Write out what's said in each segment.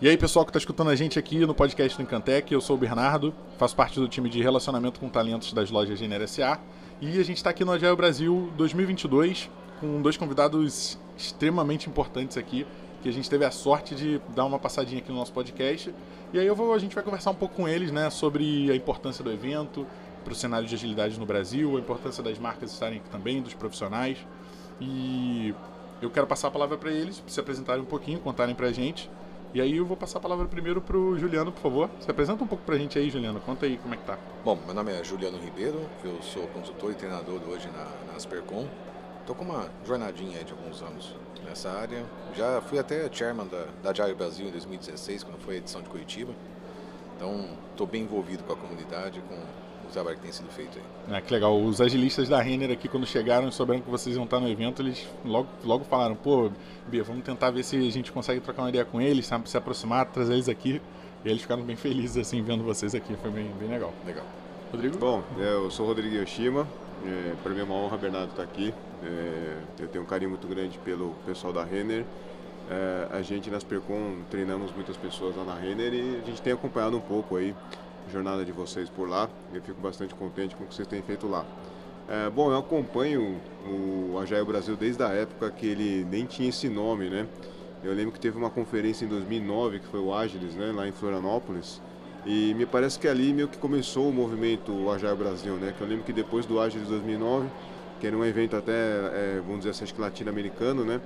E aí, pessoal que está escutando a gente aqui no podcast do Encantec, eu sou o Bernardo, faço parte do time de relacionamento com talentos das lojas Gênero SA e a gente está aqui no Agile Brasil 2022 com dois convidados extremamente importantes aqui, que a gente teve a sorte de dar uma passadinha aqui no nosso podcast. E aí eu vou, a gente vai conversar um pouco com eles, né, sobre a importância do evento para o cenário de agilidade no Brasil, a importância das marcas estarem aqui também, dos profissionais. E eu quero passar a palavra para eles, se apresentarem um pouquinho, contarem para a gente. E aí eu vou passar a palavra primeiro para o Juliano, por favor. Se apresenta um pouco para a gente aí, Juliano. Conta aí como é que tá. Bom, meu nome é Juliano Ribeiro, eu sou consultor e treinador hoje na, na Aspercom. Estou com uma jornadinha de alguns anos nessa área. Já fui até chairman da, da Agile Brasil em 2016, quando foi a edição de Curitiba. Então, estou bem envolvido com a comunidade, com o trabalho que tem sido feito aí. Ah, que legal. Os agilistas da Renner aqui, quando chegaram e souberam que vocês iam estar no evento, eles logo, logo falaram, pô, Bia, vamos tentar ver se a gente consegue trocar uma ideia com eles, sabe, se aproximar, trazer eles aqui. E eles ficaram bem felizes, assim, vendo vocês aqui. Foi bem, bem legal. Legal. Rodrigo? Bom, eu sou o Rodrigo Yoshima. É, para mim é uma honra, Bernardo, estar aqui. É, eu tenho um carinho muito grande pelo pessoal da Renner. É, a gente nas Percom treinamos muitas pessoas lá na Renner e a gente tem acompanhado um pouco aí jornada de vocês por lá. Eu fico bastante contente com o que vocês têm feito lá. É, bom, eu acompanho o Agile Brasil desde a época que ele nem tinha esse nome, né? Eu lembro que teve uma conferência em 2009, que foi o Agilis, né, lá em Florianópolis, e me parece que ali meio que começou o movimento Agile Brasil, né? Que eu lembro que depois do Agilis 2009, que era um evento até, é, vamos dizer assim, latino-americano, né?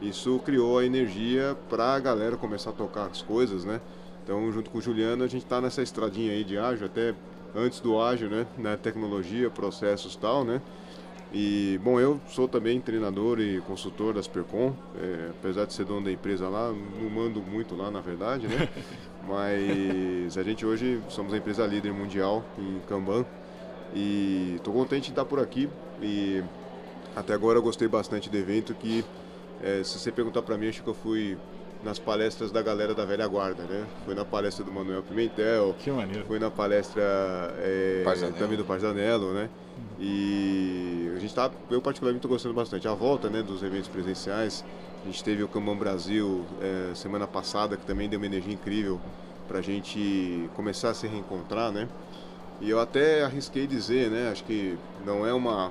Isso criou a energia para a galera começar a tocar as coisas, né? Então, junto com o Juliano, a gente está nessa estradinha aí de ágil, até antes do ágil, né? Na tecnologia, processos e tal, né? E, bom, eu sou também treinador e consultor da Supercom, é, apesar de ser dono da empresa lá, não mando muito lá, na verdade, né? Mas a gente hoje somos a empresa líder mundial em Kanban e estou contente de estar por aqui e até agora eu gostei bastante do evento que, é, se você perguntar para mim, acho que eu fui nas palestras da galera da velha guarda, né? Foi na palestra do Manuel Pimentel. Que maneiro. Foi na palestra é, também do Parzanello, né? E a gente tá, eu particularmente estou gostando bastante. A volta, né, dos eventos presenciais. A gente teve o Kanban Brasil é, semana passada, que também deu uma energia incrível para a gente começar a se reencontrar, né? E eu até arrisquei dizer, né? Acho que não é uma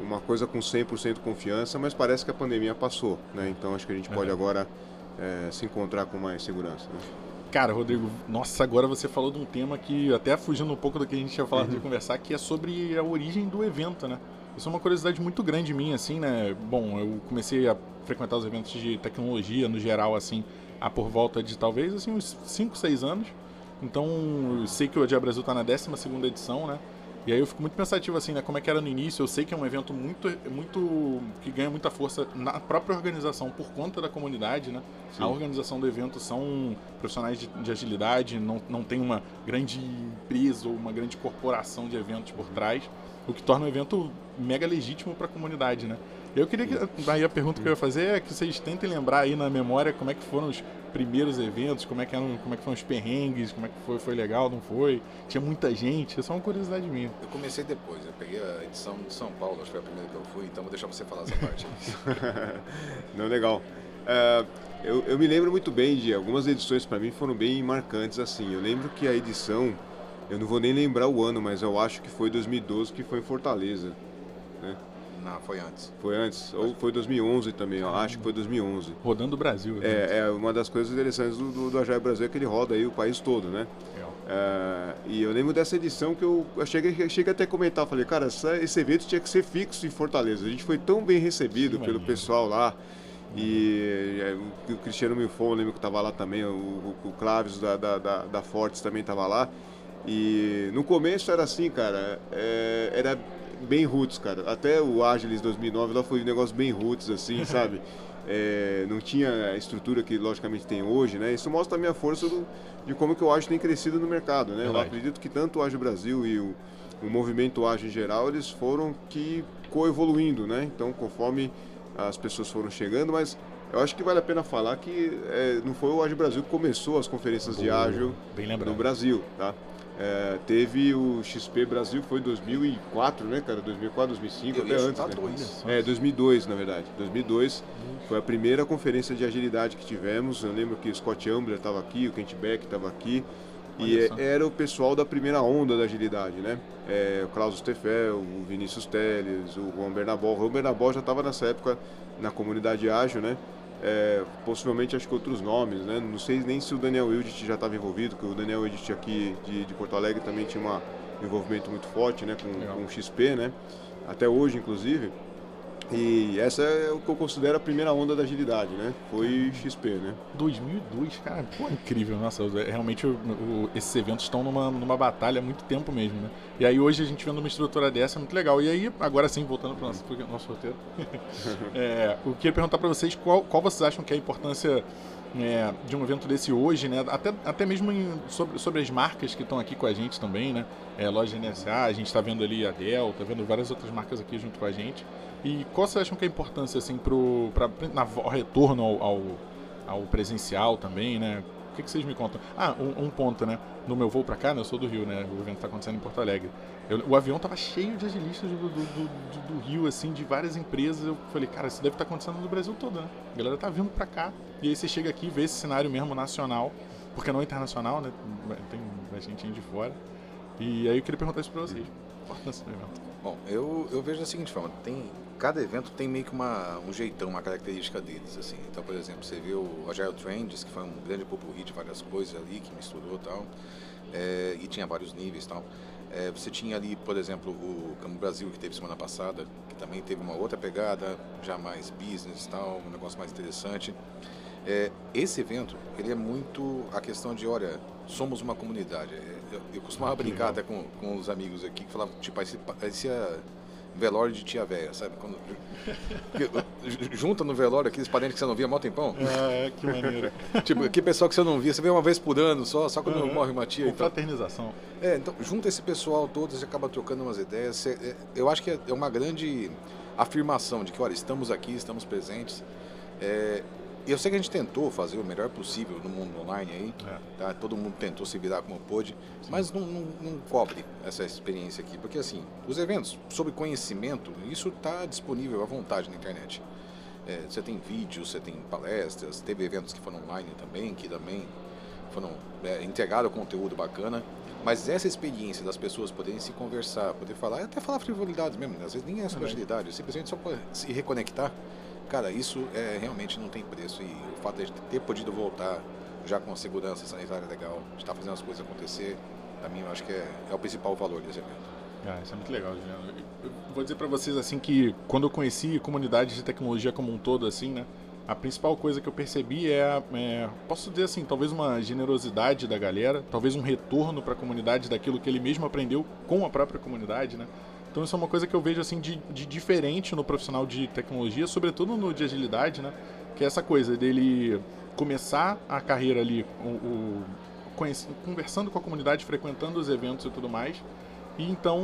uma coisa com 100% confiança, mas parece que a pandemia passou, né? Então acho que a gente pode agora é, se encontrar com mais segurança. Né? Cara, Rodrigo, nossa, agora você falou de um tema que, até fugindo um pouco do que a gente tinha falado uhum. de conversar, que é sobre a origem do evento, né? Isso é uma curiosidade muito grande minha, assim, né? Bom, eu comecei a frequentar os eventos de tecnologia no geral, assim, há por volta de talvez, assim, uns 5, 6 anos. Então, eu sei que o Dia Brasil está na 12 edição, né? E aí eu fico muito pensativo assim, né? Como é que era no início? Eu sei que é um evento muito, muito que ganha muita força na própria organização por conta da comunidade, né? Sim. A organização do evento são profissionais de, de, agilidade, não, não tem uma grande empresa ou uma grande corporação de eventos por trás, o que torna o evento mega legítimo para a comunidade, né? Eu queria que aí a pergunta que eu ia fazer é que vocês tentem lembrar aí na memória como é que foram os primeiros eventos, como é que eram, como é que foram os perrengues, como é que foi, foi legal, não foi? Tinha muita gente, é só uma curiosidade minha. Eu comecei depois, eu peguei a edição de São Paulo, acho que foi a primeira que eu fui, então vou deixar você falar essa parte. não, legal. Uh, eu, eu me lembro muito bem de algumas edições para mim foram bem marcantes assim. Eu lembro que a edição, eu não vou nem lembrar o ano, mas eu acho que foi 2012 que foi em Fortaleza, né? Não, foi antes. Foi antes? Ou foi 2011 também, eu acho que foi 2011. Rodando o Brasil. É, é uma das coisas interessantes do, do, do Agile Brasil é que ele roda aí o país todo, né? É, e eu lembro dessa edição que eu, eu cheguei, cheguei até a comentar, falei, cara, essa, esse evento tinha que ser fixo em Fortaleza. A gente foi tão bem recebido Sim, pelo pessoal lá. E é, o Cristiano Milfon, lembro que estava lá também, o, o, o Claves da, da, da, da Fortes também estava lá. E no começo era assim, cara, é, era bem roots, cara. Até o Agilis 2009 lá foi um negócio bem roots, assim, sabe? É, não tinha a estrutura que logicamente tem hoje, né? Isso mostra também a força do, de como que o Agile tem crescido no mercado, né? Eu acredito que tanto o Agile Brasil e o, o movimento Agile em geral, eles foram que coevoluindo, né? Então, conforme as pessoas foram chegando, mas eu acho que vale a pena falar que é, não foi o Agile Brasil que começou as conferências Boa, de ágil no Brasil, tá? É, teve o XP Brasil, foi 2004, né, cara? 2004, 2005, eu até antes. Né? Dois. É, 2002, na verdade. 2002 foi a primeira conferência de agilidade que tivemos. Eu lembro que o Scott Ambler estava aqui, o Kent Beck estava aqui. E é, era o pessoal da primeira onda da agilidade, né? É, o Klaus Steffel, o Vinícius Teles, o Juan Bernabó. O Juan Bernabó já estava nessa época na comunidade ágil, né? É, possivelmente acho que outros nomes, né? Não sei nem se o Daniel Wildit já estava envolvido, porque o Daniel Wildit aqui de, de, Porto Alegre também tinha um envolvimento muito forte, né? Com, com o XP, né? Até hoje, inclusive. E essa é o que eu considero a primeira onda da agilidade, né? Foi XP, né? 2002, cara, pô, incrível. Nossa, realmente o, o, esses eventos estão numa, numa batalha há muito tempo mesmo, né? E aí hoje a gente vendo uma estrutura dessa é muito legal. E aí, agora sim, voltando para o nosso, nosso roteiro, é, eu queria perguntar para vocês qual, qual vocês acham que é a importância é, de um evento desse hoje, né? Até, até mesmo em, sobre, sobre as marcas que estão aqui com a gente também, né? É, loja NSA, a gente está vendo ali a Dell, está vendo várias outras marcas aqui junto com a gente. E qual vocês acham que é a importância, assim, ao retorno ao, ao, ao, presencial também, né? Que, que vocês me contam? Ah, um, um ponto, né? No meu voo para cá, né? Eu sou do Rio, né? O evento está acontecendo em Porto Alegre. Eu, o avião tava cheio de agilistas do, do, do, do, Rio, assim, de várias empresas. Eu falei, cara, isso deve estar tá acontecendo no Brasil todo, né? A galera tá vindo para cá. E aí você chega aqui vê esse cenário mesmo nacional, porque não é internacional, né? Tem gente de fora. E aí eu queria perguntar isso para vocês. Evento. Bom, eu, eu vejo da seguinte forma, tem, cada evento tem meio que uma, um jeitão, uma característica deles, assim. Então, por exemplo, você viu o Agile Trends, que foi um grande popurrí de várias coisas ali, que misturou e tal, é, e tinha vários níveis e tal. É, você tinha ali, por exemplo, o Campo Brasil, que teve semana passada, que também teve uma outra pegada, já mais business e tal, um negócio mais interessante. É, esse evento, ele é muito a questão de, olha, somos uma comunidade. Eu, eu costumava brincar até com, com os amigos aqui, que falavam, tipo, parecia velório de tia velha, sabe? Quando, junta no velório aqueles parentes que você não via há mó tempão. É, que maneiro. tipo, que pessoal que você não via, você vê uma vez por ano só, só quando uhum. morre uma tia. Com fraternização. É, então, junta esse pessoal todo, você acaba trocando umas ideias. Você, é, eu acho que é uma grande afirmação de que, olha, estamos aqui, estamos presentes. É, eu sei que a gente tentou fazer o melhor possível no mundo online aí, é. tá? todo mundo tentou se virar como pôde, Sim. mas não, não, não, cobre essa experiência aqui, porque assim, os eventos sobre conhecimento, isso está disponível à vontade na internet. É, você tem vídeos, você tem palestras, teve eventos que foram online também, que também foram é, integraram conteúdo bacana, mas essa experiência das pessoas poderem se conversar, poder falar, até falar frivolidades mesmo, né? às vezes nem é sobre agilidade, simplesmente só se reconectar Cara, isso é, realmente não tem preço. E o fato de ter podido voltar já com segurança sanitária legal, estar fazendo as coisas acontecer, para mim eu acho que é, é, o principal valor desse evento. Ah, isso é muito legal, Juliano. Eu vou dizer para vocês assim que quando eu conheci comunidades de tecnologia como um todo, assim, né? A principal coisa que eu percebi é, é posso dizer assim, talvez uma generosidade da galera, talvez um retorno para a comunidade daquilo que ele mesmo aprendeu com a própria comunidade, né? Então isso é uma coisa que eu vejo assim de, de diferente no profissional de tecnologia, sobretudo no de agilidade, né? Que é essa coisa dele começar a carreira ali, o, o conversando com a comunidade, frequentando os eventos e tudo mais. E então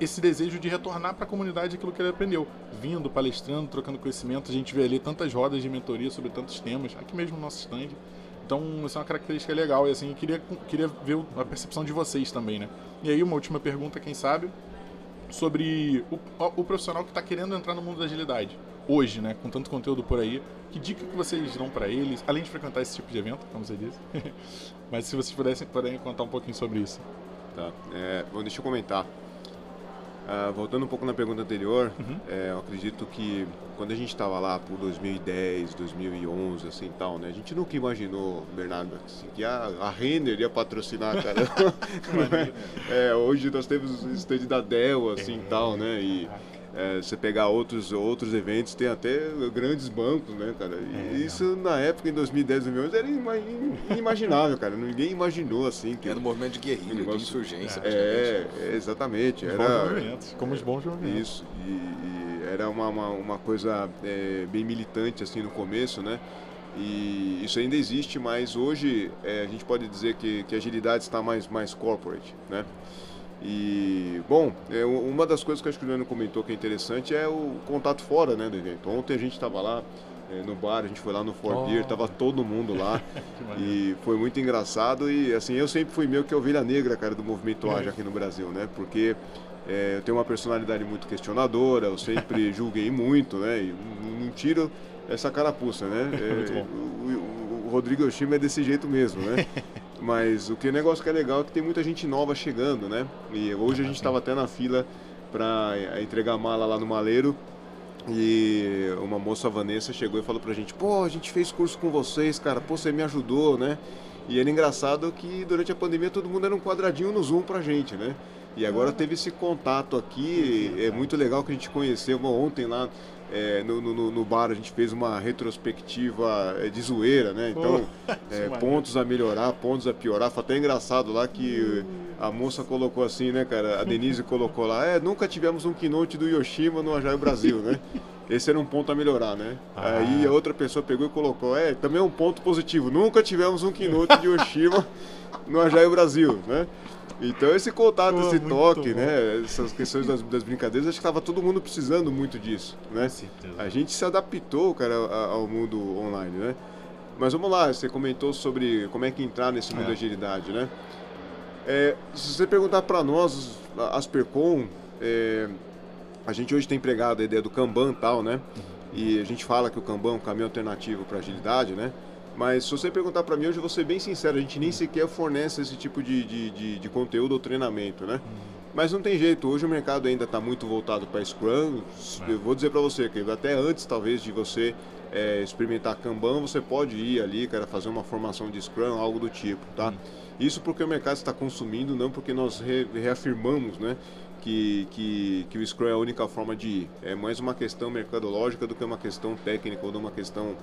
esse desejo de retornar para a comunidade aquilo que ele aprendeu, vindo, palestrando, trocando conhecimento. A gente vê ali tantas rodas de mentoria sobre tantos temas, aqui mesmo no nosso stand. Então, isso é uma característica legal e assim, queria queria ver a percepção de vocês também, né? E aí uma última pergunta, quem sabe, sobre o, o profissional que está querendo entrar no mundo da agilidade hoje, né, com tanto conteúdo por aí. Que dica que vocês dão para eles, além de frequentar esse tipo de evento, como você disse? Mas se vocês pudessem, puderem contar um pouquinho sobre isso. Tá. É, bom, deixa eu comentar. Uh, voltando um pouco na pergunta anterior, uhum. é, eu acredito que quando a gente estava lá por 2010, 2011, assim tal, né? A gente nunca imaginou, Bernardo, assim, que a, a Renner ia patrocinar, cara. é, hoje nós temos o stand da Dell, assim é, tal, né? E é, você pegar outros, outros eventos, tem até grandes bancos, né, cara? E é, isso não. na época, em 2010, 2011, era inimaginável, cara. Ninguém imaginou assim. Que era um movimento de guerrilha, negócio... de insurgência. É, é, exatamente. Era, como os bons movimentos. Isso. E, e era uma, uma, uma coisa é, bem militante, assim, no começo, né? E isso ainda existe, mas hoje é, a gente pode dizer que, que a agilidade está mais, mais corporate, né? E, bom, é, uma das coisas que acho que o Leandro comentou que é interessante é o contato fora né, do evento. Ontem a gente estava lá é, no bar, a gente foi lá no Fort oh. Beer, tava todo mundo lá e foi muito engraçado e assim, eu sempre fui meio que a ovelha negra, cara, do movimento Age aqui no Brasil, né? Porque é, eu tenho uma personalidade muito questionadora, eu sempre julguei muito, né? E não tiro essa carapuça, né? É, o, o, Rodrigo Yoshima é desse jeito mesmo, né? Mas o que negócio que é legal é que tem muita gente nova chegando, né? E hoje a gente estava até na fila para é, entregar mala lá no maleiro e uma moça, a Vanessa, chegou e falou pra gente: pô, a gente fez curso com vocês, cara, pô, você me ajudou, né? E era engraçado que durante a pandemia todo mundo era um quadradinho no Zoom pra gente, né? E agora teve esse contato aqui, é muito legal que a gente conheceu ontem lá é, no, no, no, bar a gente fez uma retrospectiva é, de zoeira, né? Então, é, pontos a melhorar, pontos a piorar. Foi até engraçado lá que a moça colocou assim, né, cara? A Denise colocou lá, é, nunca tivemos um keynote do Yoshima no Ajaio Brasil, né? Esse era um ponto a melhorar, né? Ah. Aí a outra pessoa pegou e colocou, é, também é um ponto positivo. Nunca tivemos um keynote de Yoshima no Ajaio Brasil, né? Então esse contato, Pô, esse toque, bom. né? Essas questões das, das brincadeiras, acho que estava todo mundo precisando muito disso, né? A gente se adaptou, cara, ao mundo online, né? Mas vamos lá, você comentou sobre como é que entrar nesse mundo é. da agilidade, né? É, se você perguntar para nós, as Percom, é, a gente hoje tem empregado a ideia do Kanban e tal, né? Uhum. E a gente fala que o Kanban é um caminho alternativo para agilidade, né? Mas se você perguntar para mim hoje, eu vou ser bem sincero, a gente nem sequer fornece esse tipo de, de, de, de conteúdo ou treinamento, né? Uhum. Mas não tem jeito, hoje o mercado ainda está muito voltado para Scrum. É. Eu vou dizer para você que até antes, talvez, de você é, experimentar Kanban, você pode ir ali, cara, fazer uma formação de Scrum, algo do tipo, tá? Uhum. Isso porque o mercado está consumindo, não porque nós re reafirmamos, né? Que, que, que o Scrum é a única forma de ir. É mais uma questão mercadológica do que uma questão técnica ou de uma questão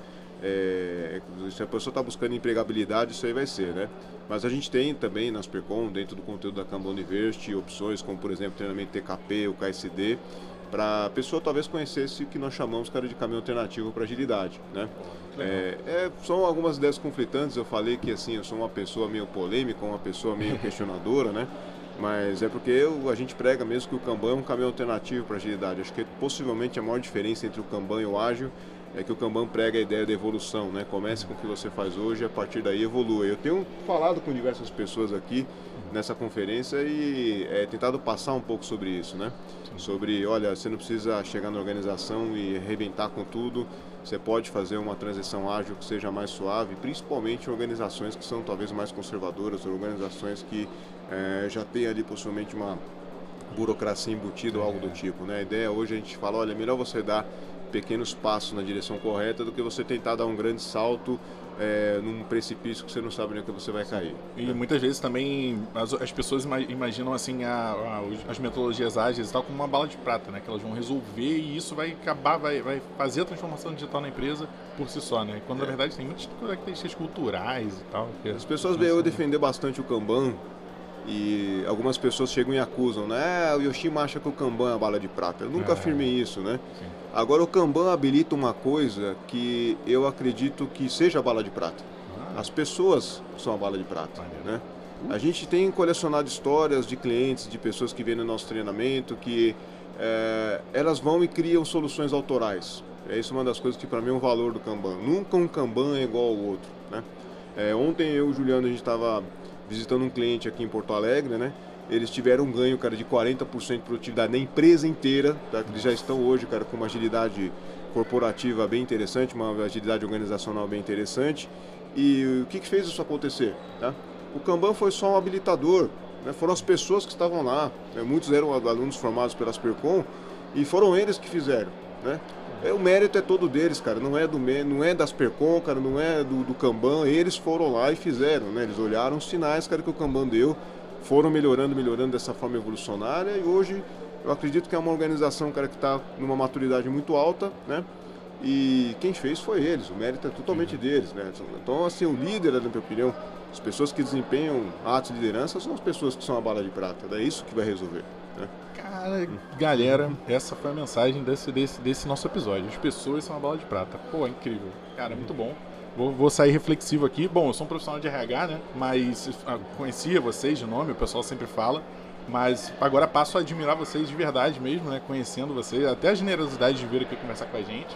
é, se a pessoa está buscando empregabilidade, isso aí vai ser, né? Mas a gente tem também nas Percom, dentro do conteúdo da Kanban University, opções como, por exemplo, treinamento TKP, o KSD, para a pessoa talvez conhecesse o que nós chamamos cara, de caminho alternativo para agilidade, né? É, é, são algumas ideias conflitantes, eu falei que assim, eu sou uma pessoa meio polêmica, uma pessoa meio questionadora, né? Mas é porque eu, a gente prega mesmo que o Kanban é um caminho alternativo para agilidade. Acho que possivelmente a maior diferença entre o Kanban e o ágil é que o Kanban prega a ideia da evolução, né? Comece com o que você faz hoje e a partir daí evolua. Eu tenho falado com diversas pessoas aqui nessa conferência e é, tentado passar um pouco sobre isso, né? Sobre, olha, você não precisa chegar na organização e arrebentar com tudo, você pode fazer uma transição ágil que seja mais suave, principalmente em organizações que são talvez mais conservadoras, organizações que é, já têm ali possivelmente uma burocracia embutida ou algo do tipo, né? A ideia hoje a gente fala, olha, é melhor você dar pequenos passos na direção correta do que você tentar dar um grande salto é, num precipício que você não sabe nem que você vai cair. E né? muitas vezes também as, as pessoas imaginam assim a, a, as metodologias ágeis e tal como uma bala de prata, né? Que elas vão resolver e isso vai acabar, vai, vai fazer a transformação digital na empresa por si só, né? Quando é. na verdade tem muitas características culturais e tal. As pessoas veem eu defender bastante o Kanban e algumas pessoas chegam e acusam, né? Ah, o Yoshima acha que o Kanban é a bala de prata. Eu nunca é. afirmei isso, né? Sim. Agora o Kanban habilita uma coisa que eu acredito que seja a bala de prata. Ah. As pessoas são a bala de prata, né? A gente tem colecionado histórias de clientes, de pessoas que vêm no nosso treinamento, que é, elas vão e criam soluções autorais. É isso uma das coisas que para mim é um valor do Kanban. Nunca um Kanban é igual ao outro, né? É, ontem eu e o Juliano a gente estava visitando um cliente aqui em Porto Alegre, né? Eles tiveram um ganho, cara, de 40% de produtividade na empresa inteira, tá? Eles já estão hoje, cara, com uma agilidade corporativa bem interessante, uma agilidade organizacional bem interessante. E o que, que fez isso acontecer? Tá? O Kanban foi só um habilitador, né? foram as pessoas que estavam lá, né? muitos eram alunos formados pelas Percom e foram eles que fizeram. Né? É, o mérito é todo deles, cara. Não é do não é das Percom, cara, não é do, do Kanban. Eles foram lá e fizeram, né? Eles olharam os sinais, cara, que o Kanban deu, foram melhorando, melhorando dessa forma evolucionária e hoje eu acredito que é uma organização, cara, que está numa maturidade muito alta, né? E quem fez foi eles, o mérito é totalmente deles, né? Então, assim, o líder, na minha opinião, as pessoas que desempenham atos de liderança são as pessoas que são a bala de prata. É isso que vai resolver. Cara, galera, essa foi a mensagem desse, desse, desse nosso episódio. As pessoas são a bala de prata. Pô, é incrível. Cara, muito bom. Vou, vou, sair reflexivo aqui. Bom, eu sou um profissional de RH, né? Mas ah, conhecia vocês de nome, o pessoal sempre fala. Mas agora passo a admirar vocês de verdade mesmo, né? Conhecendo vocês, até a generosidade de vir aqui conversar com a gente.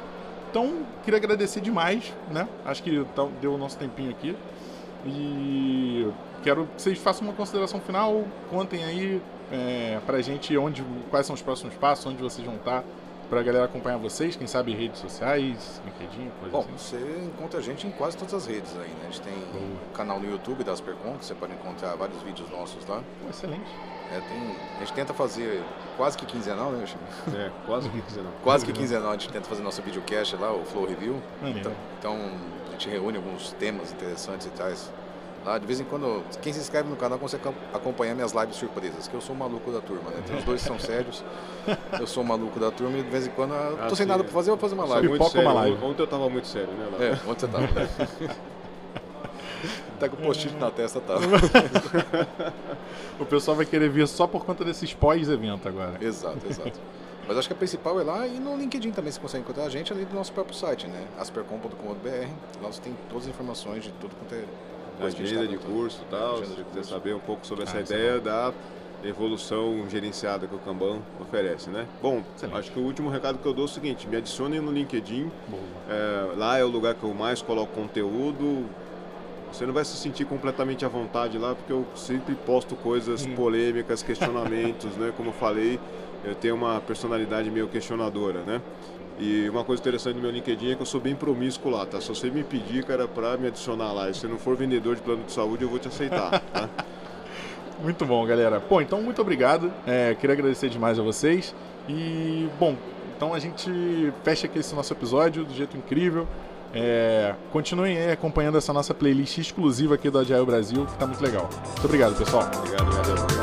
Então, queria agradecer demais, né? Acho que tá, deu o nosso tempinho aqui. E quero que vocês façam uma consideração final, contem aí é, pra gente onde, quais são os próximos passos, onde vocês vão estar pra galera acompanhar vocês, quem sabe redes sociais, LinkedIn, coisa Bom, assim. você encontra a gente em quase todas as redes aí, né? A gente tem o canal no YouTube das Percon, que você pode encontrar vários vídeos nossos lá. Excelente. É, tem- a gente tenta fazer quase que quinzenal, né, Chico? É, quase que dizendo. Quase que quinzenal a gente tenta fazer nosso videocast lá, o Flow Review. Maneiro. Então, então a gente reúne alguns temas interessantes e tais. Lá, de vez em quando, quem se inscreve no canal consegue acompanhar minhas lives surpresas, que eu sou o maluco da turma, né? Tem os dois são sérios, eu sou o maluco da turma e de vez em quando eu Ah, tô sem sim, nada é. pra fazer, eu vou fazer uma live. muito Pipoca sério. uma live. Ontem eu tava muito sério, né? Lá? É, onde você tá? tá com o post-it na testa, tá? O pessoal vai querer vir só por conta desses pós-evento agora. Exato, exato. Mas acho que a principal é lá e no LinkedIn também você consegue encontrar a gente ali do nosso próprio site, né? aspercom.com.br. Lá você tem todas as informações de tudo quanto é que a agenda tá de curso e tal, se você quiser saber um pouco sobre essa Ah, isso é ideia da evolução gerenciada que o Kanban oferece, né? Bom, Excelente. acho que o último recado que eu dou é o seguinte, me adicionem no LinkedIn, é, lá é o lugar que eu mais coloco conteúdo, você não vai se sentir completamente à vontade lá, porque eu sempre posto coisas polêmicas, questionamentos, né? Como eu falei, eu tenho uma personalidade meio questionadora, né? E uma coisa interessante no meu LinkedIn é que eu sou bem promíscuo lá, tá? Se você me pedir, cara, pra me adicionar lá, e se você não for vendedor de plano de saúde, eu vou te aceitar, tá? Muito bom, galera. Pô, então muito obrigado. É, queria agradecer demais a vocês. E, bom, então a gente fecha aqui esse nosso episódio do jeito incrível. É, continuem aí acompanhando essa nossa playlist exclusiva aqui do Agile Brasil, que tá muito legal. Muito obrigado, pessoal. Obrigado, obrigado,